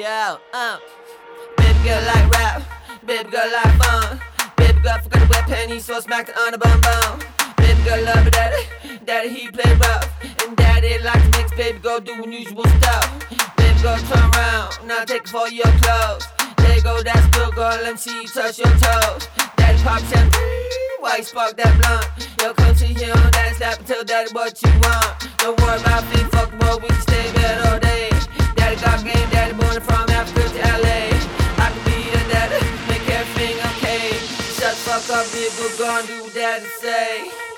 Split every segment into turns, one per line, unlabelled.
Yo, um. Uh. Baby girl like rap, baby girl like fun. Baby girl forgot to wear panties, so smacked on the bum bum. Baby girl love her daddy, daddy he play rough. And daddy like to mix, baby girl do unusual stuff. Baby girl turn around, now take for your clothes. There go that's good girl, and she touch your toes. Daddy pop champagne why you spark that blunt? Your country to him, that slap until that what you want. Don't worry about me, fuck what we stay better. I've been daddy born from Africa to LA. I can be the daddy, make everything okay. Shut fuck up, nigga, gon' do that and say.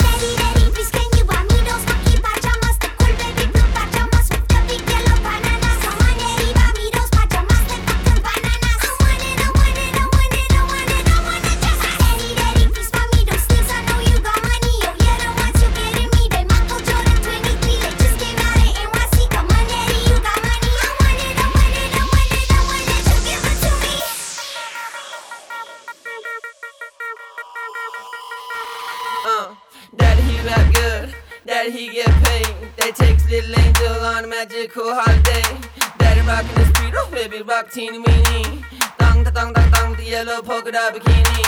big
rock teeny weeny. Dong, da, dong, dong, dong, the yellow polka dot bikini.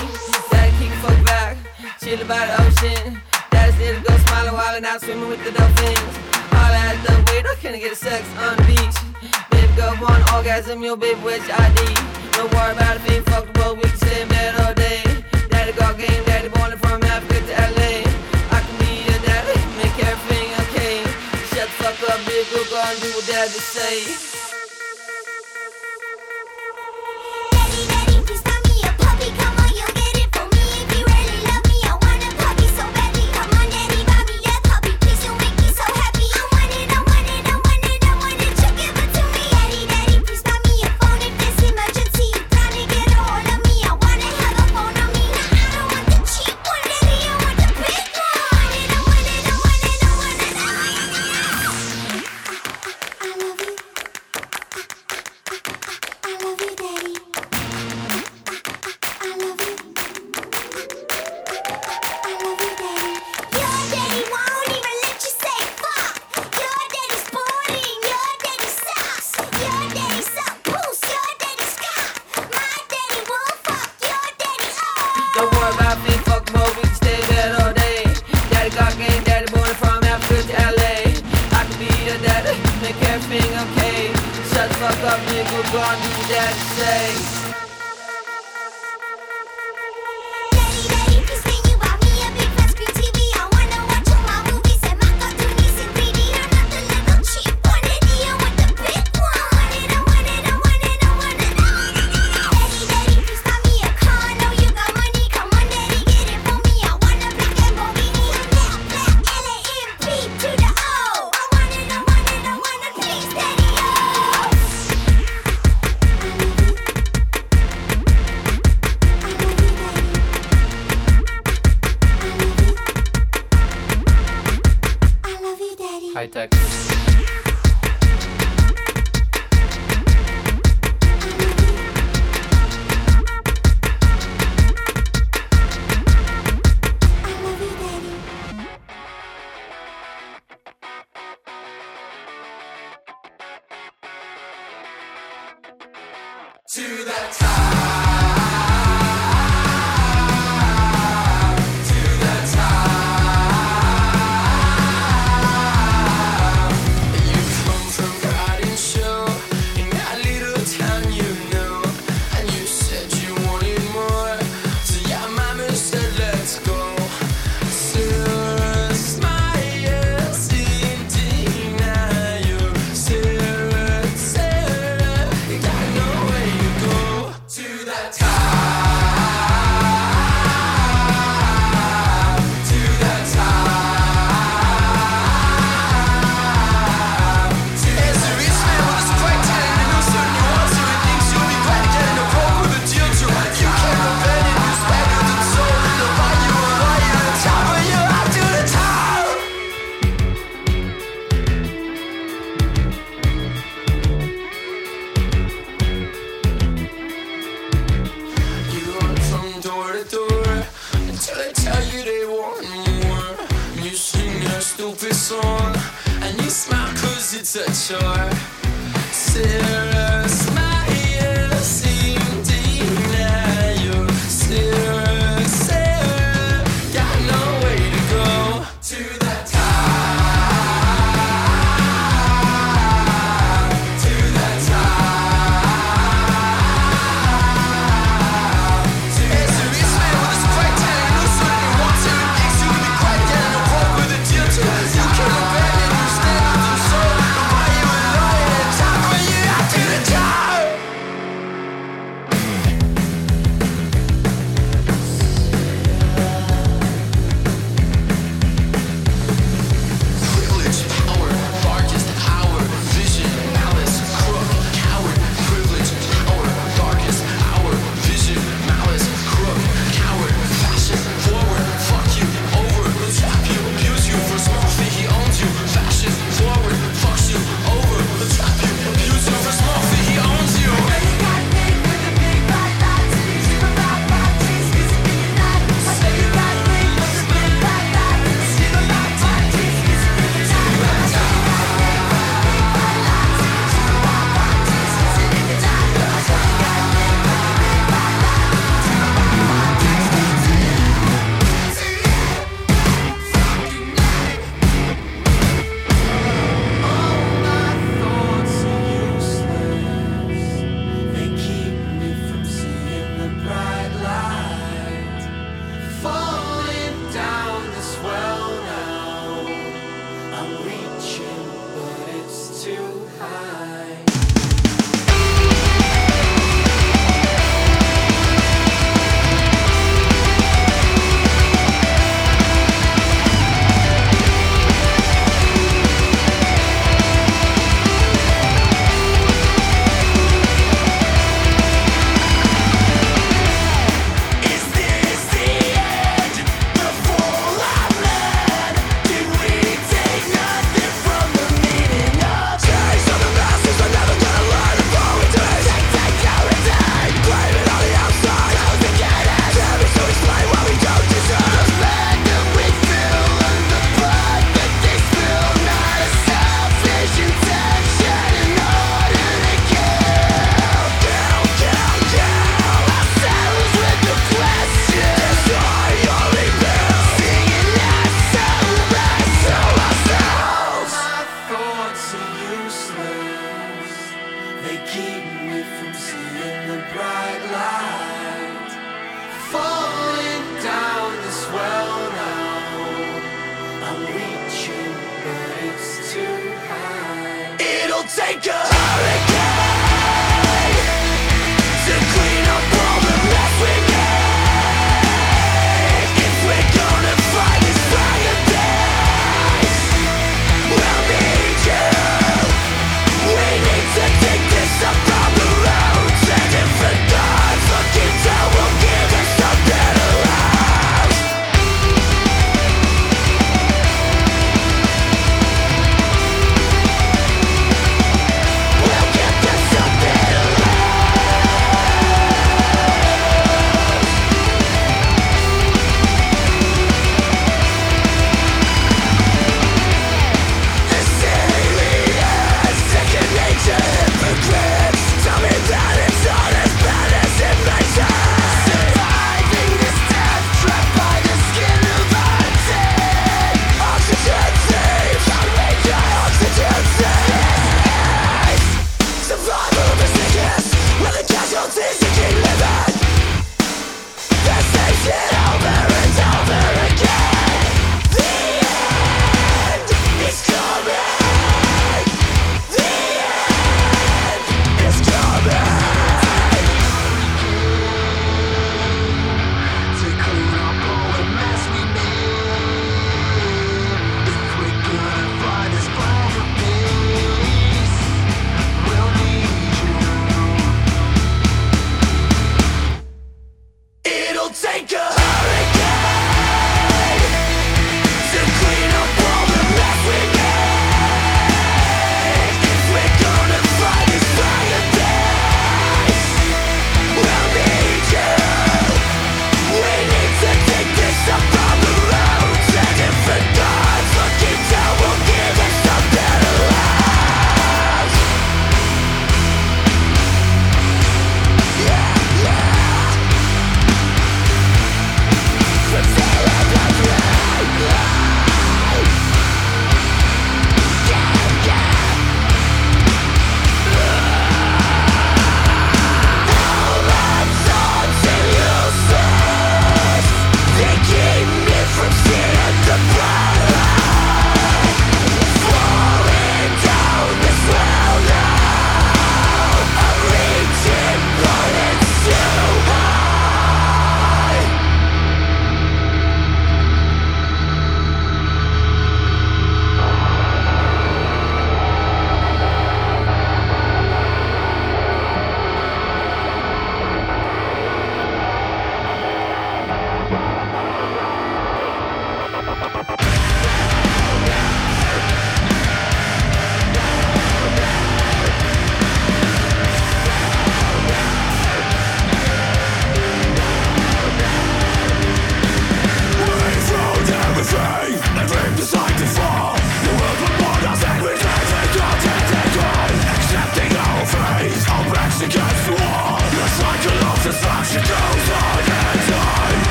That kick fuck back, chill by the ocean. That's it, go smiling while out swimming with the dolphins. All at the weight, I can't get a sex on the beach. Babe, go on orgasm, your babe, which ID. Don't worry about it, being fucked, but we can stay mad all day. Daddy got game, daddy born from Africa to LA. I can be your daddy, make everything okay. Shut the fuck up, big go
on,
do what daddy say.
time. They keep me from seeing the bright light. Falling down this well now. I'm reaching, but it's too high. It'll take a hurricane